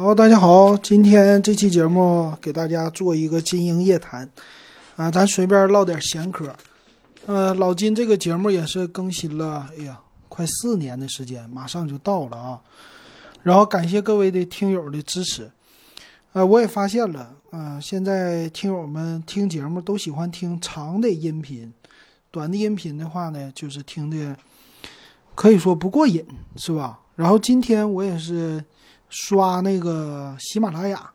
好，大家好，今天这期节目给大家做一个金鹰夜谈，啊，咱随便唠点闲嗑。呃，老金这个节目也是更新了，哎呀，快四年的时间，马上就到了啊。然后感谢各位的听友的支持，呃，我也发现了，啊，现在听友们听节目都喜欢听长的音频，短的音频的话呢，就是听的可以说不过瘾，是吧？然后今天我也是刷那个喜马拉雅，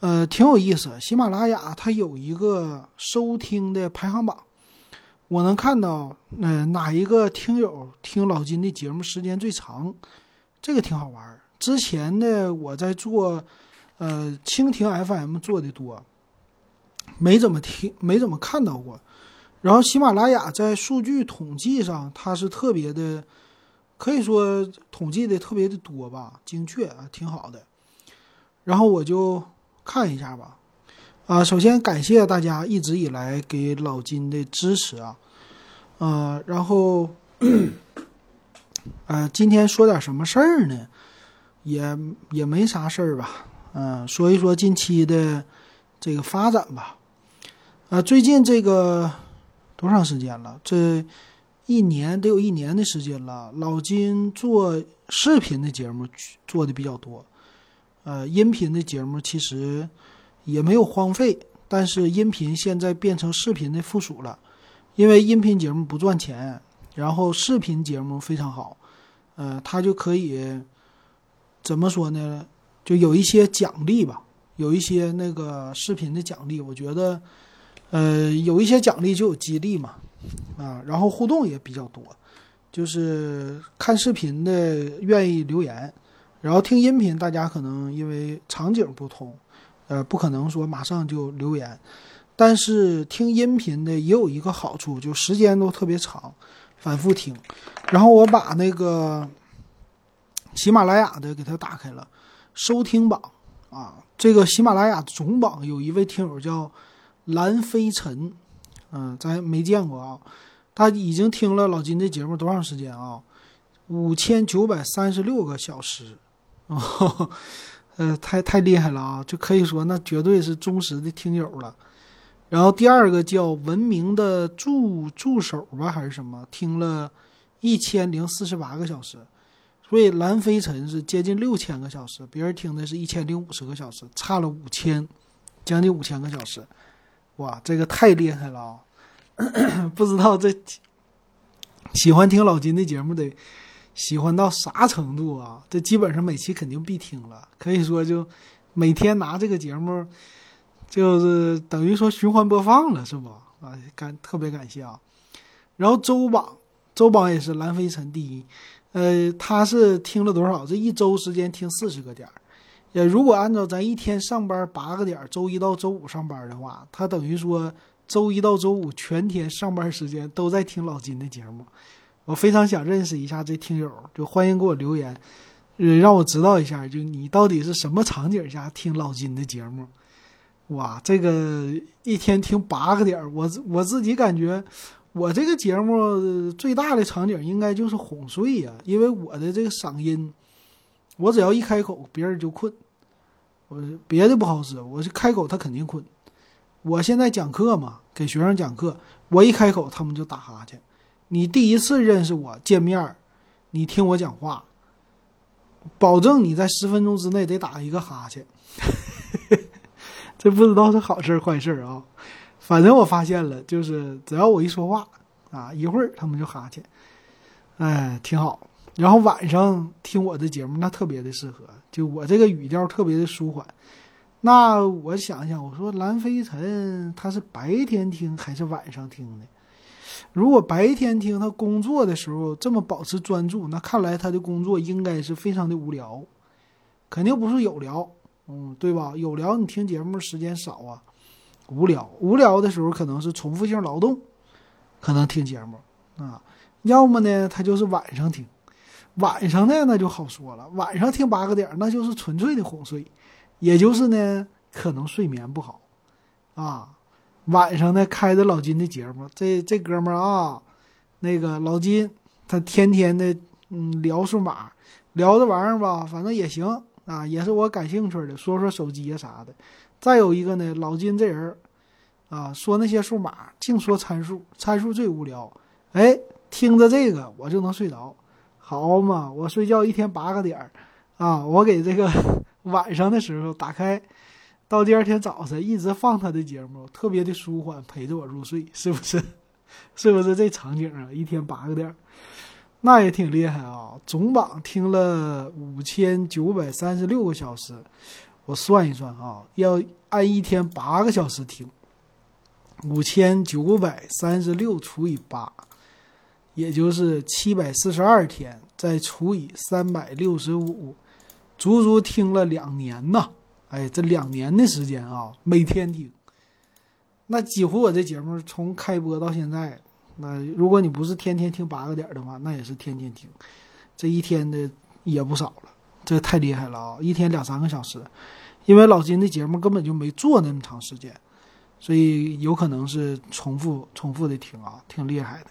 呃，挺有意思。喜马拉雅它有一个收听的排行榜，我能看到，呃，哪一个听友听老金的节目时间最长，这个挺好玩。之前呢，我在做，呃，蜻蜓 FM 做的多，没怎么听，没怎么看到过。然后喜马拉雅在数据统计上，它是特别的，可以说统计的特别的多吧，精确啊，挺好的。然后我就看一下吧，啊，首先感谢大家一直以来给老金的支持啊，呃，然后，呃，今天说点什么事儿呢？也也没啥事儿吧，嗯，说一说近期的这个发展吧。啊，最近这个多长时间了？这一年得有一年的时间了。老金做视频的节目做的比较多，呃，音频的节目其实也没有荒废，但是音频现在变成视频的附属了，因为音频节目不赚钱，然后视频节目非常好，呃，他就可以。怎么说呢？就有一些奖励吧，有一些那个视频的奖励，我觉得，呃，有一些奖励就有激励嘛，啊，然后互动也比较多，就是看视频的愿意留言，然后听音频，大家可能因为场景不同，呃，不可能说马上就留言，但是听音频的也有一个好处，就时间都特别长，反复听，然后我把那个。喜马拉雅的给它打开了，收听榜啊，这个喜马拉雅总榜有一位听友叫蓝飞尘，嗯，咱没见过啊，他已经听了老金的节目多长时间啊？五千九百三十六个小时，哦，呃，太太厉害了啊，就可以说那绝对是忠实的听友了。然后第二个叫文明的助助手吧，还是什么？听了一千零四十八个小时。所以蓝飞尘是接近六千个小时，别人听的是一千零五十个小时，差了五千，将近五千个小时，哇，这个太厉害了啊！不知道这喜欢听老金的节目得喜欢到啥程度啊？这基本上每期肯定必听了，可以说就每天拿这个节目，就是等于说循环播放了，是不？啊，感特别感谢啊！然后周榜，周榜也是蓝飞尘第一。呃，他是听了多少？这一周时间听四十个点儿。也，如果按照咱一天上班八个点，周一到周五上班的话，他等于说周一到周五全天上班时间都在听老金的节目。我非常想认识一下这听友，就欢迎给我留言，让我知道一下，就你到底是什么场景下听老金的节目？哇，这个一天听八个点，我我自己感觉。我这个节目最大的场景应该就是哄睡呀，因为我的这个嗓音，我只要一开口，别人就困。我别的不好使，我是开口他肯定困。我现在讲课嘛，给学生讲课，我一开口他们就打哈欠。你第一次认识我见面，你听我讲话，保证你在十分钟之内得打一个哈欠。这不知道是好事坏事啊。反正我发现了，就是只要我一说话，啊，一会儿他们就哈欠，哎，挺好。然后晚上听我的节目，那特别的适合，就我这个语调特别的舒缓。那我想想，我说蓝飞尘他是白天听还是晚上听的？如果白天听，他工作的时候这么保持专注，那看来他的工作应该是非常的无聊，肯定不是有聊，嗯，对吧？有聊你听节目时间少啊。无聊，无聊的时候可能是重复性劳动，可能听节目啊，要么呢他就是晚上听，晚上呢那就好说了，晚上听八个点那就是纯粹的哄睡，也就是呢可能睡眠不好，啊，晚上呢开着老金的节目，这这哥们儿啊，那个老金他天天的嗯聊数码，聊这玩意儿吧，反正也行。啊，也是我感兴趣的，说说手机呀啥的。再有一个呢，老金这人啊，说那些数码，净说参数，参数最无聊。哎，听着这个我就能睡着，好嘛，我睡觉一天八个点儿啊，我给这个 晚上的时候打开，到第二天早晨一直放他的节目，特别的舒缓，陪着我入睡，是不是？是不是这场景啊？一天八个点儿。那也挺厉害啊！总榜听了五千九百三十六个小时，我算一算啊，要按一天八个小时听，五千九百三十六除以八，也就是七百四十二天，再除以三百六十五，足足听了两年呐！哎，这两年的时间啊，每天听，那几乎我这节目从开播到现在。那如果你不是天天听八个点的话，那也是天天听，这一天的也不少了，这太厉害了啊！一天两三个小时，因为老金的节目根本就没做那么长时间，所以有可能是重复重复的听啊，挺厉害的。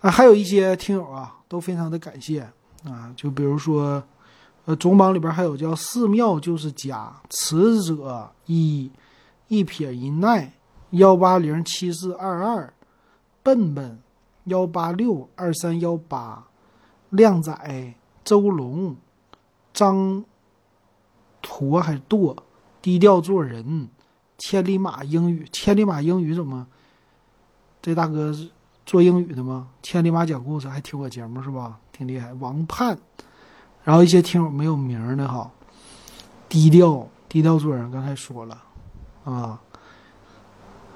啊，还有一些听友啊，都非常的感谢啊，就比如说，呃，总榜里边还有叫寺庙就是家，慈者一一撇一捺幺八零七四二二。笨笨，幺八六二三幺八，靓仔，周龙，张驼还是舵，低调做人，千里马英语，千里马英语怎么？这大哥是做英语的吗？千里马讲故事还听我节目是吧？挺厉害。王盼，然后一些听友没有名的哈，低调低调做人，刚才说了啊，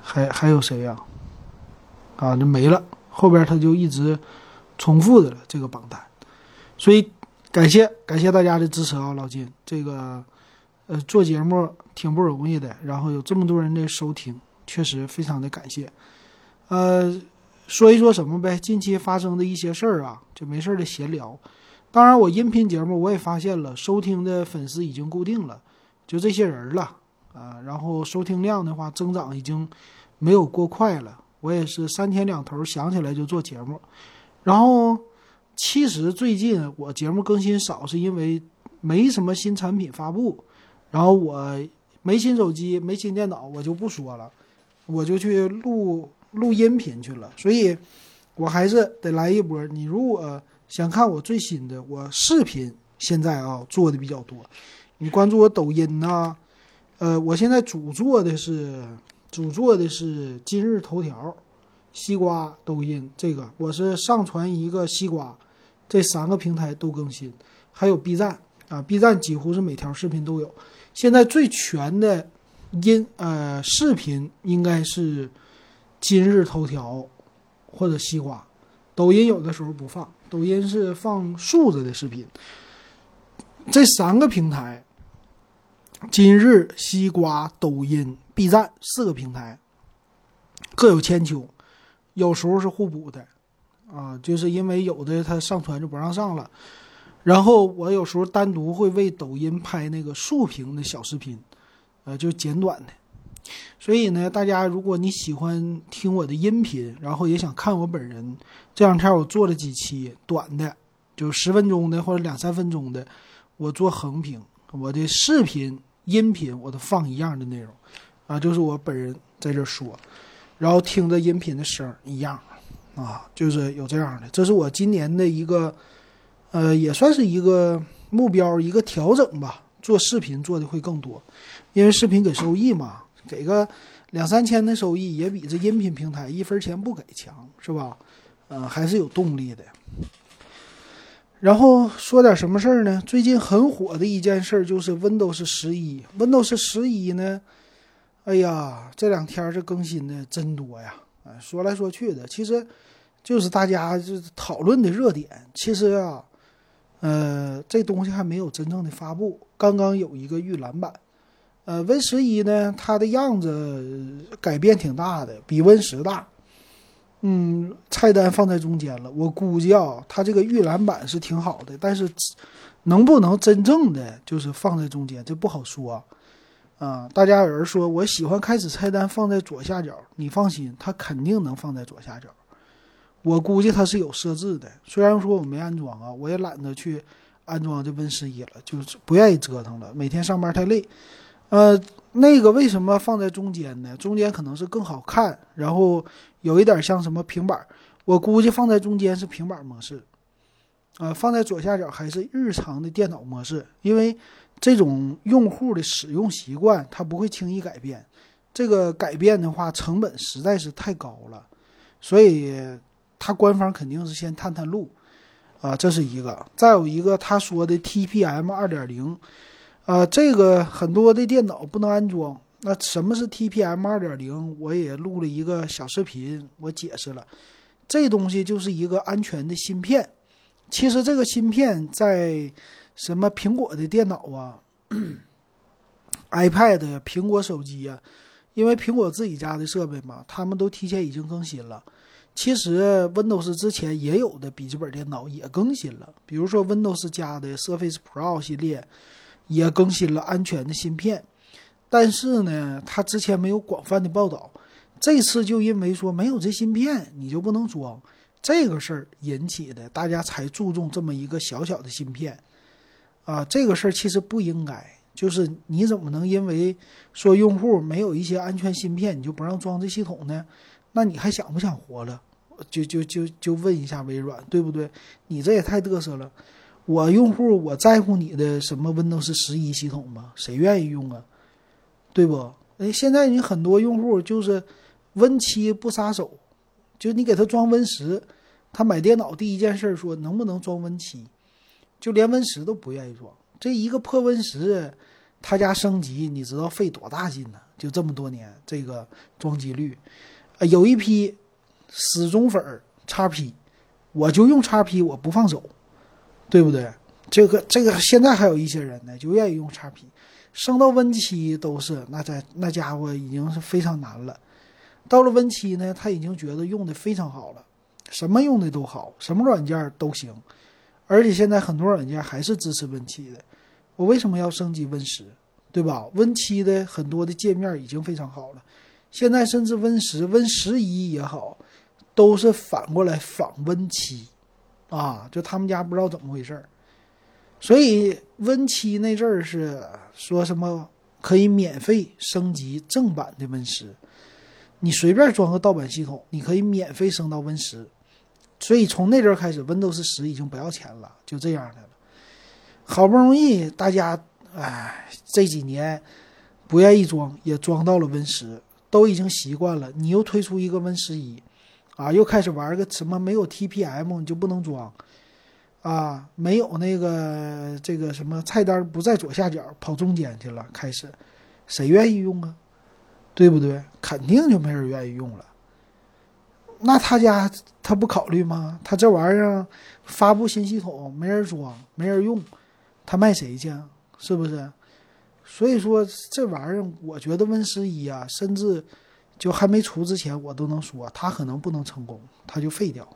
还还有谁呀？啊，就没了。后边他就一直重复的了这个榜单，所以感谢感谢大家的支持啊，老金，这个呃做节目挺不容易的，然后有这么多人的收听，确实非常的感谢。呃，说一说什么呗？近期发生的一些事儿啊，就没事儿的闲聊。当然，我音频节目我也发现了，收听的粉丝已经固定了，就这些人了啊。然后收听量的话，增长已经没有过快了。我也是三天两头想起来就做节目，然后其实最近我节目更新少，是因为没什么新产品发布，然后我没新手机没新电脑，我就不说了，我就去录录音频去了，所以我还是得来一波。你如果想看我最新的，我视频现在啊做的比较多，你关注我抖音呐，呃，我现在主做的是。主做的是今日头条、西瓜、抖音，这个我是上传一个西瓜，这三个平台都更新，还有 B 站啊，B 站几乎是每条视频都有。现在最全的音呃视频应该是今日头条或者西瓜，抖音有的时候不放，抖音是放竖着的视频。这三个平台，今日、西瓜、抖音。B 站四个平台各有千秋，有时候是互补的，啊，就是因为有的它上传就不让上了，然后我有时候单独会为抖音拍那个竖屏的小视频，呃，就简短的。所以呢，大家如果你喜欢听我的音频，然后也想看我本人，这两天我做了几期短的，就十分钟的或者两三分钟的，我做横屏，我的视频、音频我都放一样的内容。啊，就是我本人在这说，然后听着音频的声一样，啊，就是有这样的。这是我今年的一个，呃，也算是一个目标，一个调整吧。做视频做的会更多，因为视频给收益嘛，给个两三千的收益，也比这音频平台一分钱不给强，是吧？嗯，还是有动力的。然后说点什么事儿呢？最近很火的一件事就是 Windows 十一，Windows 十一呢。哎呀，这两天这更新的真多呀！哎，说来说去的，其实就是大家就讨论的热点。其实啊，呃，这东西还没有真正的发布，刚刚有一个预览版。呃，Win 十一呢，它的样子改变挺大的，比 Win 十大。嗯，菜单放在中间了。我估计啊，它这个预览版是挺好的，但是能不能真正的就是放在中间，这不好说。啊，大家有人说我喜欢开始菜单放在左下角，你放心，它肯定能放在左下角。我估计它是有设置的，虽然说我没安装啊，我也懒得去安装这 Win 十一了，就是不愿意折腾了，每天上班太累。呃，那个为什么放在中间呢？中间可能是更好看，然后有一点像什么平板，我估计放在中间是平板模式，啊，放在左下角还是日常的电脑模式，因为这种用户的使用习惯他不会轻易改变，这个改变的话成本实在是太高了，所以他官方肯定是先探探路。啊，这是一个，再有一个他说的 TPM 二点零，啊，这个很多的电脑不能安装。那什么是 TPM 二点零？我也录了一个小视频，我解释了，这东西就是一个安全的芯片。其实这个芯片在什么苹果的电脑啊、iPad、苹果手机啊，因为苹果自己家的设备嘛，他们都提前已经更新了。其实 Windows 之前也有的笔记本电脑也更新了，比如说 Windows 加的 Surface Pro 系列也更新了安全的芯片，但是呢，它之前没有广泛的报道，这次就因为说没有这芯片，你就不能装这个事儿引起的，大家才注重这么一个小小的芯片啊，这个事儿其实不应该，就是你怎么能因为说用户没有一些安全芯片，你就不让装这系统呢？那你还想不想活了？就就就就问一下微软，对不对？你这也太嘚瑟了。我用户我在乎你的什么 Windows 十一系统吗？谁愿意用啊？对不？哎，现在你很多用户就是 Win 七不撒手，就你给他装 Win 十，他买电脑第一件事说能不能装 Win 七，就连 Win 十都不愿意装。这一个破 Win 十，他家升级你知道费多大劲呢？就这么多年这个装机率。有一批死忠粉儿叉 P，我就用 XP，我不放手，对不对？这个这个现在还有一些人呢，就愿意用叉 P，升到 Win 七都是那在那家伙已经是非常难了。到了 Win 七呢，他已经觉得用的非常好了，什么用的都好，什么软件都行，而且现在很多软件还是支持 Win 七的。我为什么要升级 Win 十？对吧？Win 七的很多的界面已经非常好了。现在甚至 Win 十、Win 十一也好，都是反过来仿 Win 七，啊，就他们家不知道怎么回事儿。所以 Win 七那阵儿是说什么可以免费升级正版的 Win 十，你随便装个盗版系统，你可以免费升到 Win 十。所以从那阵儿开始，Windows 十已经不要钱了，就这样的了。好不容易大家哎这几年不愿意装，也装到了 Win 十。都已经习惯了，你又推出一个 Win 十一，啊，又开始玩个什么没有 TPM 你就不能装，啊，没有那个这个什么菜单不在左下角跑中间去了，开始，谁愿意用啊？对不对？肯定就没人愿意用了。那他家他不考虑吗？他这玩意儿发布新系统没人装没人用，他卖谁去？是不是？所以说这玩意儿，我觉得 Win 十一啊，甚至就还没出之前，我都能说它可能不能成功，它就废掉，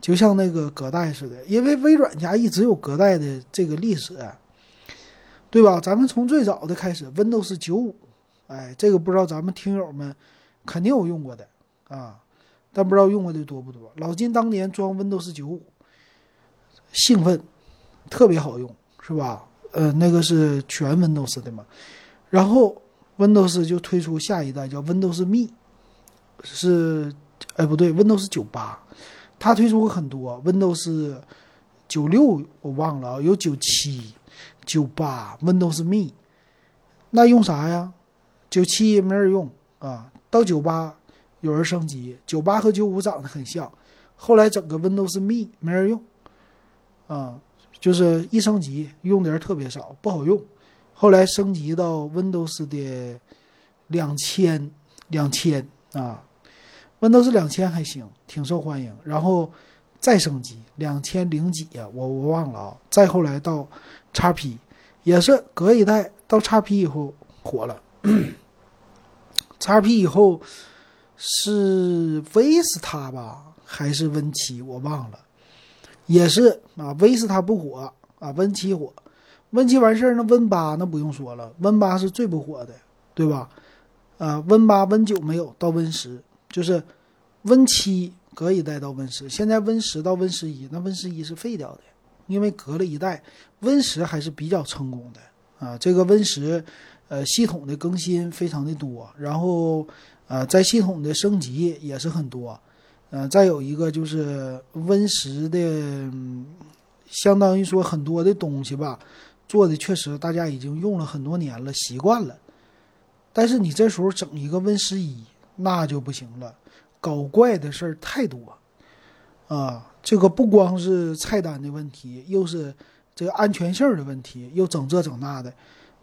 就像那个隔代似的。因为微软家一直有隔代的这个历史，对吧？咱们从最早的开始，Windows 九五，哎，这个不知道咱们听友们肯定有用过的啊，但不知道用过的多不多。老金当年装 Windows 九五，兴奋，特别好用，是吧？呃，那个是全 Windows 的嘛，然后 Windows 就推出下一代叫 Windows Me，是，哎不对，Windows 九八，它推出过很多 Windows 九六我忘了啊，有九七、九八 Windows Me，那用啥呀？九七没人用啊，到九八有人升级，九八和九五长得很像，后来整个 Windows Me 没人用，啊。就是一升级用的人特别少，不好用。后来升级到 Windows 的两千，两千啊，Windows 两千还行，挺受欢迎。然后再升级两千零几呀，我我忘了啊。再后来到 x P，也是隔一代到 x P 以后火了。x P 以后是 Vista 吧，还是 Win 七？我忘了。也是啊，Vista 不火啊，Win 七火，Win 七完事儿，那 Win 八那不用说了，Win 八是最不火的，对吧？啊，Win 八、Win 九没有，到 Win 十就是 Win 七隔一代到 Win 十，现在 Win 十到 Win 十一，那 Win 十一是废掉的因为隔了一代，Win 十还是比较成功的啊。这个 Win 十，呃，系统的更新非常的多，然后呃，在系统的升级也是很多，呃，再有一个就是 Win 十的，相当于说很多的东西吧，做的确实大家已经用了很多年了，习惯了。但是你这时候整一个 Win 十一，那就不行了，搞怪的事儿太多。啊，这个不光是菜单的问题，又是这个安全性的问题，又整这整那的，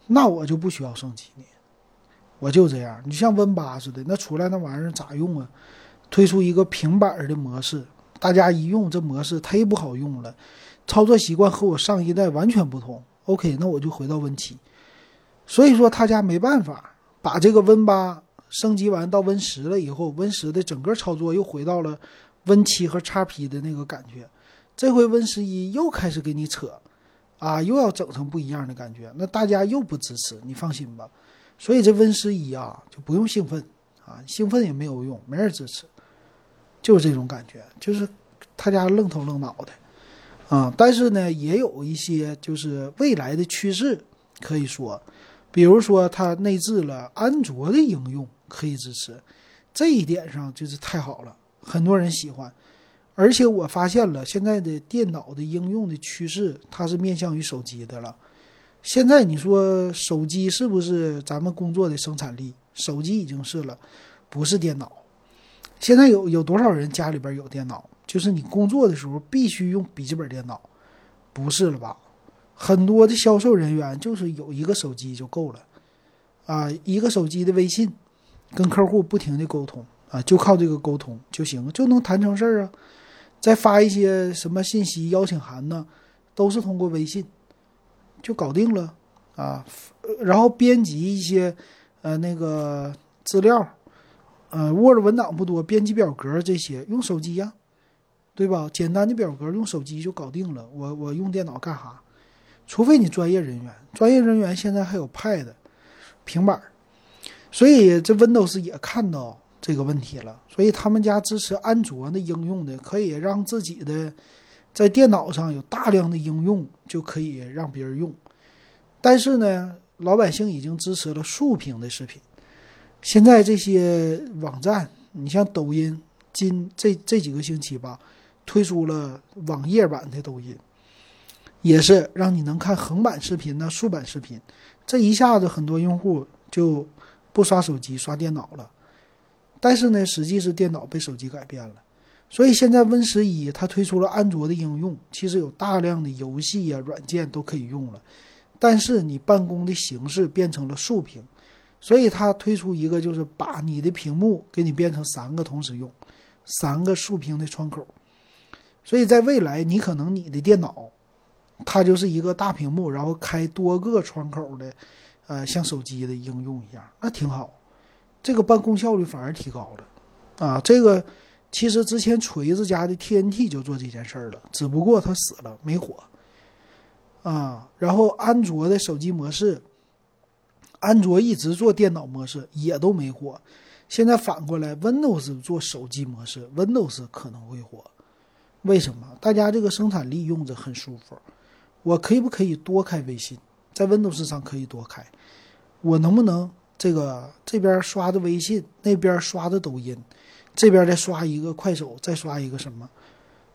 那我就不需要升级呢，我就这样。你像 Win 八似的，那出来那玩意儿咋用啊？推出一个平板的模式，大家一用这模式忒不好用了，操作习惯和我上一代完全不同。OK，那我就回到 Win 七。所以说他家没办法把这个 Win 八升级完到 Win 十了以后，Win 十的整个操作又回到了。Win 七和 x P 的那个感觉，这回 Win 十一又开始给你扯，啊，又要整成不一样的感觉，那大家又不支持，你放心吧。所以这 Win 十一啊，就不用兴奋啊，兴奋也没有用，没人支持，就是这种感觉，就是他家愣头愣脑的，啊，但是呢，也有一些就是未来的趋势可以说，比如说它内置了安卓的应用可以支持，这一点上就是太好了。很多人喜欢，而且我发现了现在的电脑的应用的趋势，它是面向于手机的了。现在你说手机是不是咱们工作的生产力？手机已经是了，不是电脑。现在有有多少人家里边有电脑？就是你工作的时候必须用笔记本电脑，不是了吧？很多的销售人员就是有一个手机就够了，啊，一个手机的微信，跟客户不停的沟通。啊，就靠这个沟通就行，就能谈成事儿啊。再发一些什么信息、邀请函呢，都是通过微信就搞定了啊。然后编辑一些呃那个资料，呃，Word 文档不多，编辑表格这些用手机呀，对吧？简单的表格用手机就搞定了。我我用电脑干啥？除非你专业人员，专业人员现在还有 Pad 平板，所以这 Windows 也看到。这个问题了，所以他们家支持安卓的应用的，可以让自己的在电脑上有大量的应用，就可以让别人用。但是呢，老百姓已经支持了竖屏的视频。现在这些网站，你像抖音，今这这几个星期吧，推出了网页版的抖音，也是让你能看横版视频呢，竖版视频。这一下子，很多用户就不刷手机，刷电脑了。但是呢，实际是电脑被手机改变了，所以现在 Win 十一它推出了安卓的应用，其实有大量的游戏呀、软件都可以用了。但是你办公的形式变成了竖屏，所以它推出一个就是把你的屏幕给你变成三个同时用，三个竖屏的窗口。所以在未来，你可能你的电脑它就是一个大屏幕，然后开多个窗口的，呃，像手机的应用一样，那挺好。这个办公效率反而提高了，啊，这个其实之前锤子家的 TNT 就做这件事儿了，只不过它死了没火，啊，然后安卓的手机模式，安卓一直做电脑模式也都没火，现在反过来 Windows 做手机模式，Windows 可能会火，为什么？大家这个生产力用着很舒服，我可以不可以多开微信，在 Windows 上可以多开，我能不能？这个这边刷的微信，那边刷的抖音，这边再刷一个快手，再刷一个什么，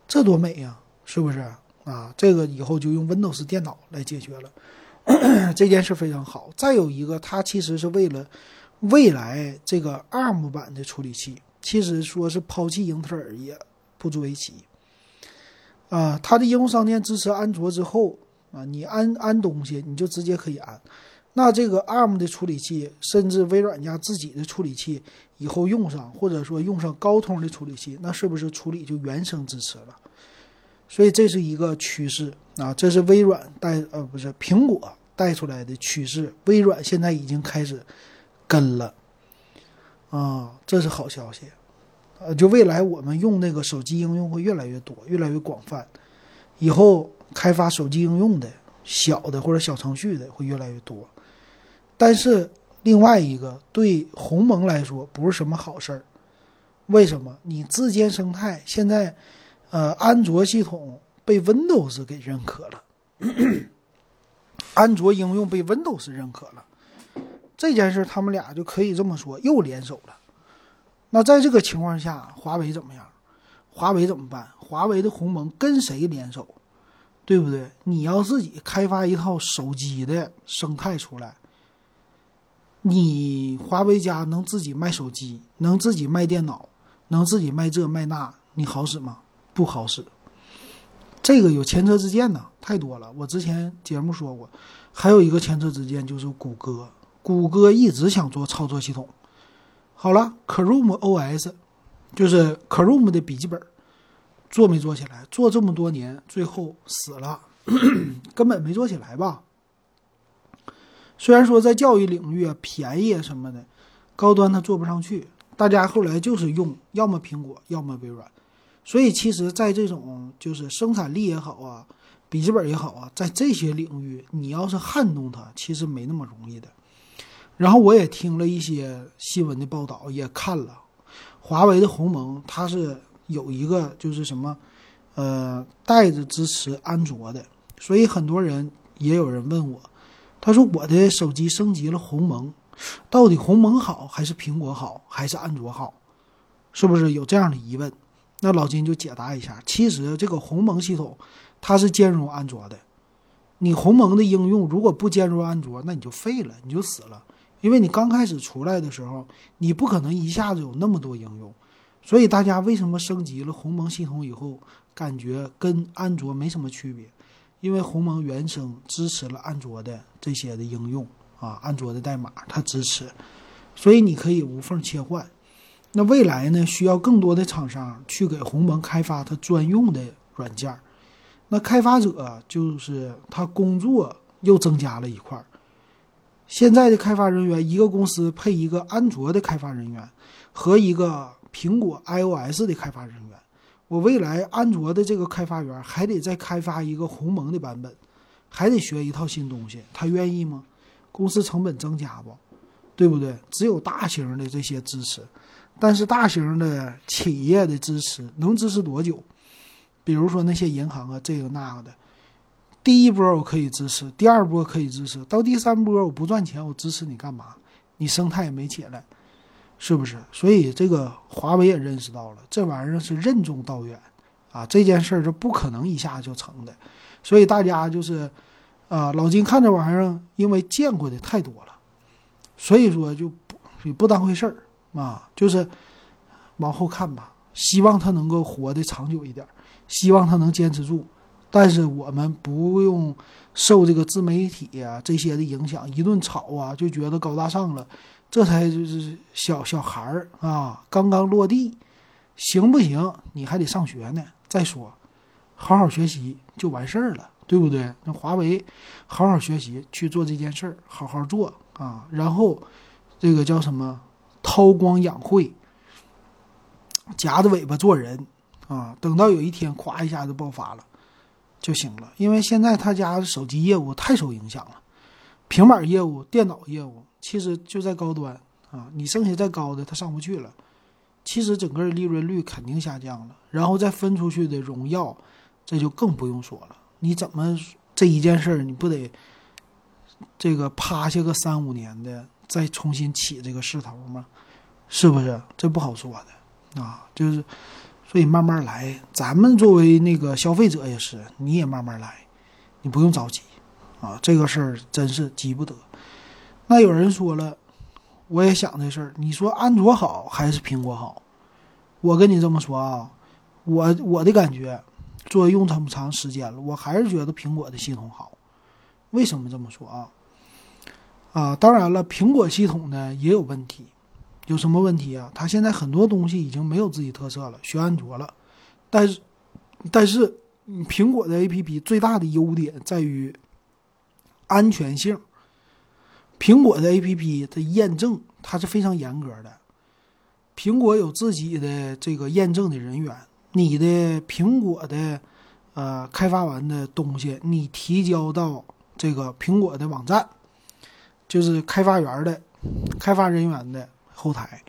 这多美呀，是不是啊？这个以后就用 Windows 电脑来解决了，这件事非常好。再有一个，它其实是为了未来这个 ARM 版的处理器，其实说是抛弃英特尔也不足为奇啊。它的应用商店支持安卓之后啊，你安安东西，你就直接可以安。那这个 ARM 的处理器，甚至微软家自己的处理器，以后用上，或者说用上高通的处理器，那是不是处理就原生支持了？所以这是一个趋势啊，这是微软带呃不是苹果带出来的趋势，微软现在已经开始跟了啊，这是好消息。呃，就未来我们用那个手机应用会越来越多，越来越广泛，以后开发手机应用的小的或者小程序的会越来越多。但是另外一个对鸿蒙来说不是什么好事儿，为什么？你自建生态现在，呃，安卓系统被 Windows 给认可了，安卓应用被 Windows 认可了，这件事他们俩就可以这么说，又联手了。那在这个情况下，华为怎么样？华为怎么办？华为的鸿蒙跟谁联手？对不对？你要自己开发一套手机的生态出来，你华为家能自己卖手机，能自己卖电脑，能自己卖这卖那，你好使吗？不好使。这个有前车之鉴呢，太多了。我之前节目说过，还有一个前车之鉴就是谷歌，谷歌一直想做操作系统。好了，Chrome OS 就是 Chrome 的笔记本，做没做起来？做这么多年，最后死了，根本没做起来吧？虽然说在教育领域啊便宜什么的，高端它做不上去，大家后来就是用要么苹果，要么微软。所以其实，在这种就是生产力也好啊，笔记本也好啊，在这些领域，你要是撼动它，其实没那么容易的。然后我也听了一些新闻的报道，也看了华为的鸿蒙，它是有一个就是什么，呃，带着支持安卓的，所以很多人也有人问我，他说我的手机升级了鸿蒙，到底鸿蒙好还是苹果好还是安卓好？是不是有这样的疑问？那老金就解答一下，其实这个鸿蒙系统它是兼容安卓的，你鸿蒙的应用如果不兼容安卓，那你就废了，你就死了。因为你刚开始出来的时候，你不可能一下子有那么多应用，所以大家为什么升级了鸿蒙系统以后，感觉跟安卓没什么区别？因为鸿蒙原生支持了安卓的这些的应用啊，安卓的代码它支持，所以你可以无缝切换。那未来呢，需要更多的厂商去给鸿蒙开发它专用的软件，那开发者就是他工作又增加了一块。现在的开发人员，一个公司配一个安卓的开发人员和一个苹果 iOS 的开发人员。我未来安卓的这个开发员还得再开发一个鸿蒙的版本，还得学一套新东西，他愿意吗？公司成本增加不？对不对？只有大型的这些支持，但是大型的企业的支持能支持多久？比如说那些银行啊，这个那个的。第一波我可以支持，第二波可以支持，到第三波我不赚钱，我支持你干嘛？你生态也没起来，是不是？所以这个华为也认识到了，这玩意儿是任重道远啊，这件事儿是不可能一下就成的。所以大家就是，啊，老金看这玩意儿，因为见过的太多了，所以说就不也不当回事儿啊，就是往后看吧，希望他能够活得长久一点，希望他能坚持住。但是我们不用受这个自媒体啊这些的影响，一顿炒啊就觉得高大上了，这才就是小小孩儿啊，刚刚落地，行不行？你还得上学呢。再说，好好学习就完事儿了，对不对？那华为好好学习去做这件事儿，好好做啊，然后这个叫什么？韬光养晦，夹着尾巴做人啊，等到有一天咵一下就爆发了。就行了，因为现在他家的手机业务太受影响了，平板业务、电脑业务其实就在高端啊，你剩下再高的他上不去了，其实整个利润率肯定下降了，然后再分出去的荣耀，这就更不用说了。你怎么这一件事儿你不得这个趴下个三五年的，再重新起这个势头吗？是不是？这不好说的啊，就是。所以慢慢来，咱们作为那个消费者也是，你也慢慢来，你不用着急，啊，这个事儿真是急不得。那有人说了，我也想这事儿，你说安卓好还是苹果好？我跟你这么说啊，我我的感觉，作用这么长时间了，我还是觉得苹果的系统好。为什么这么说啊？啊，当然了，苹果系统呢也有问题。有什么问题啊？它现在很多东西已经没有自己特色了，学安卓了。但是，但是苹果的 APP 最大的优点在于安全性。苹果的 APP 的验证它是非常严格的，苹果有自己的这个验证的人员。你的苹果的呃开发完的东西，你提交到这个苹果的网站，就是开发员的开发人员的。后台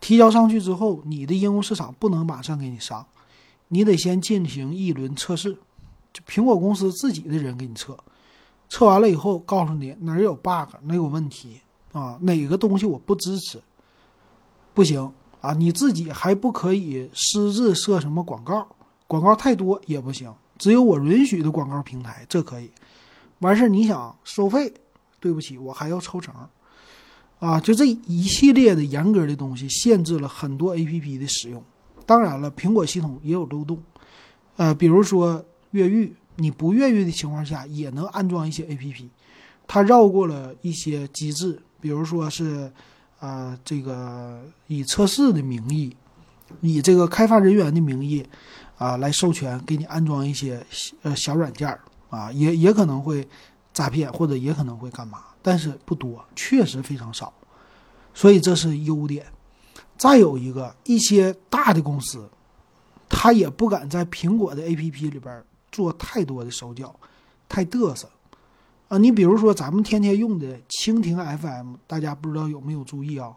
提交上去之后，你的应用市场不能马上给你上，你得先进行一轮测试，就苹果公司自己的人给你测，测完了以后告诉你哪儿有 bug，哪有问题啊，哪个东西我不支持，不行啊，你自己还不可以私自设什么广告，广告太多也不行，只有我允许的广告平台这可以。完事儿你想收费，对不起，我还要抽成，啊，就这一系列的严格的东西限制了很多 A P P 的使用。当然了，苹果系统也有漏洞，呃，比如说越狱，你不越狱的情况下也能安装一些 A P P，它绕过了一些机制，比如说是，呃，这个以测试的名义，以这个开发人员的名义，啊，来授权给你安装一些呃小软件儿，啊，也也可能会诈骗，或者也可能会干嘛，但是不多，确实非常少，所以这是优点。再有一个，一些大的公司，他也不敢在苹果的 APP 里边做太多的手脚，太嘚瑟啊！你比如说咱们天天用的蜻蜓 FM，大家不知道有没有注意啊？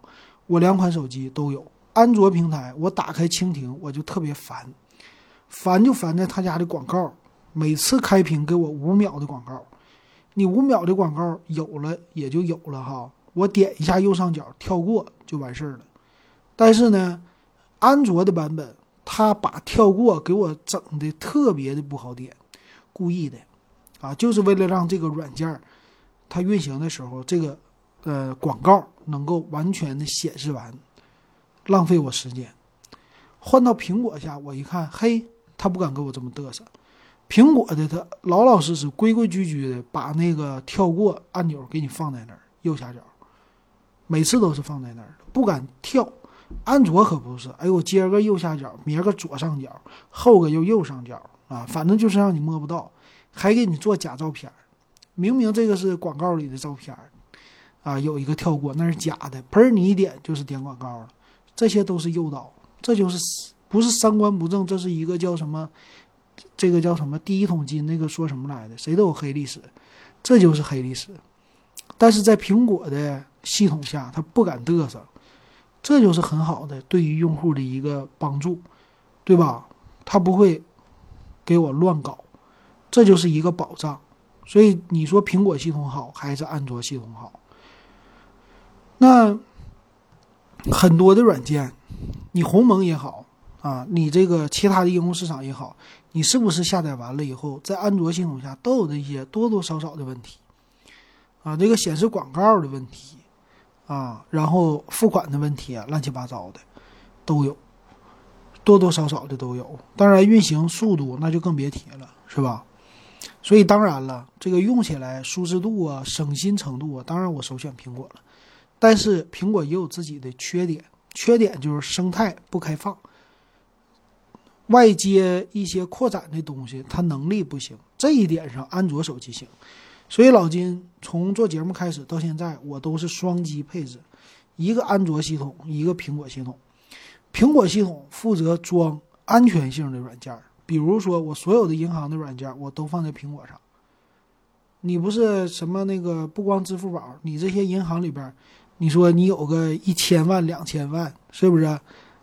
我两款手机都有安卓平台，我打开蜻蜓我就特别烦，烦就烦在他家的广告，每次开屏给我五秒的广告，你五秒的广告有了也就有了哈，我点一下右上角跳过就完事儿了。但是呢，安卓的版本它把跳过给我整的特别的不好点，故意的，啊，就是为了让这个软件它运行的时候，这个呃广告能够完全的显示完，浪费我时间。换到苹果下，我一看，嘿，他不敢给我这么嘚瑟。苹果的它老老实实、规规矩矩的把那个跳过按钮给你放在那儿右下角，每次都是放在那儿，不敢跳。安卓可不是，哎呦，今儿个右下角，明儿个左上角，后个又右上角啊，反正就是让你摸不到，还给你做假照片明明这个是广告里的照片啊，有一个跳过，那是假的，砰你一点就是点广告了，这些都是诱导，这就是不是三观不正，这是一个叫什么，这个叫什么第一桶金那个说什么来的，谁都有黑历史，这就是黑历史，但是在苹果的系统下，他不敢嘚瑟。这就是很好的对于用户的一个帮助，对吧？他不会给我乱搞，这就是一个保障。所以你说苹果系统好还是安卓系统好？那很多的软件，你鸿蒙也好啊，你这个其他的应用市场也好，你是不是下载完了以后，在安卓系统下都有这些多多少少的问题啊？这个显示广告的问题。啊，然后付款的问题啊，乱七八糟的都有，多多少少的都有。当然，运行速度那就更别提了，是吧？所以当然了，这个用起来舒适度啊、省心程度啊，当然我首选苹果了。但是苹果也有自己的缺点，缺点就是生态不开放，外接一些扩展的东西，它能力不行。这一点上，安卓手机行。所以老金从做节目开始到现在，我都是双机配置，一个安卓系统，一个苹果系统。苹果系统负责装安全性的软件，比如说我所有的银行的软件我都放在苹果上。你不是什么那个不光支付宝，你这些银行里边，你说你有个一千万、两千万，是不是？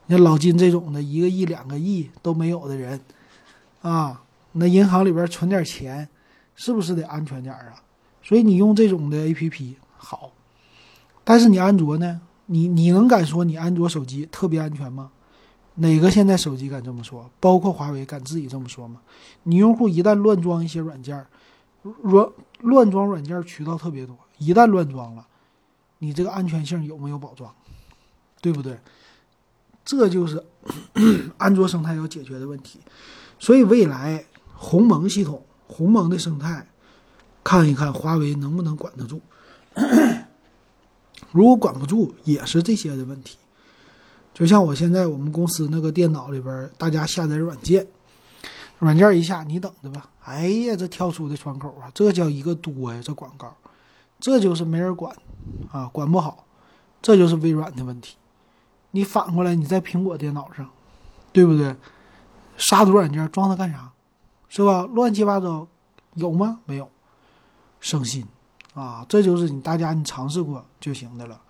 像老金这种的一个亿、两个亿都没有的人，啊，那银行里边存点钱。是不是得安全点儿啊？所以你用这种的 A P P 好，但是你安卓呢？你你能敢说你安卓手机特别安全吗？哪个现在手机敢这么说？包括华为敢自己这么说吗？你用户一旦乱装一些软件，乱乱装软件渠道特别多，一旦乱装了，你这个安全性有没有保障？对不对？这就是 安卓生态要解决的问题。所以未来鸿蒙系统。鸿蒙的生态，看一看华为能不能管得住。如果管不住，也是这些的问题。就像我现在我们公司那个电脑里边，大家下载软件，软件一下你等着吧。哎呀，这跳出的窗口啊，这叫一个多呀！这广告，这就是没人管啊，管不好，这就是微软的问题。你反过来，你在苹果电脑上，对不对？杀毒软件装它干啥？是吧？乱七八糟，有吗？没有，省心啊！这就是你大家你尝试过就行的了。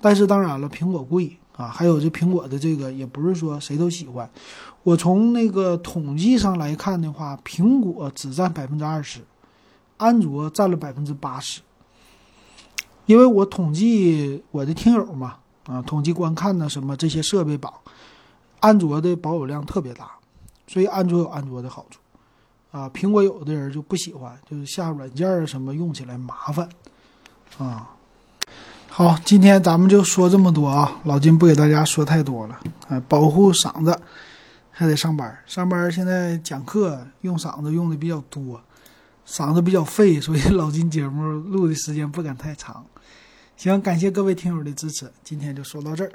但是当然了，苹果贵啊。还有这苹果的这个也不是说谁都喜欢。我从那个统计上来看的话，苹果只占百分之二十，安卓占了百分之八十。因为我统计我的听友嘛，啊，统计观看呢什么这些设备榜，安卓的保有量特别大，所以安卓有安卓的好处，啊，苹果有的人就不喜欢，就是下软件啊什么用起来麻烦，啊，好，今天咱们就说这么多啊，老金不给大家说太多了，啊，保护嗓子还得上班，上班现在讲课用嗓子用的比较多，嗓子比较废，所以老金节目录的时间不敢太长。行，感谢各位听友的支持，今天就说到这儿。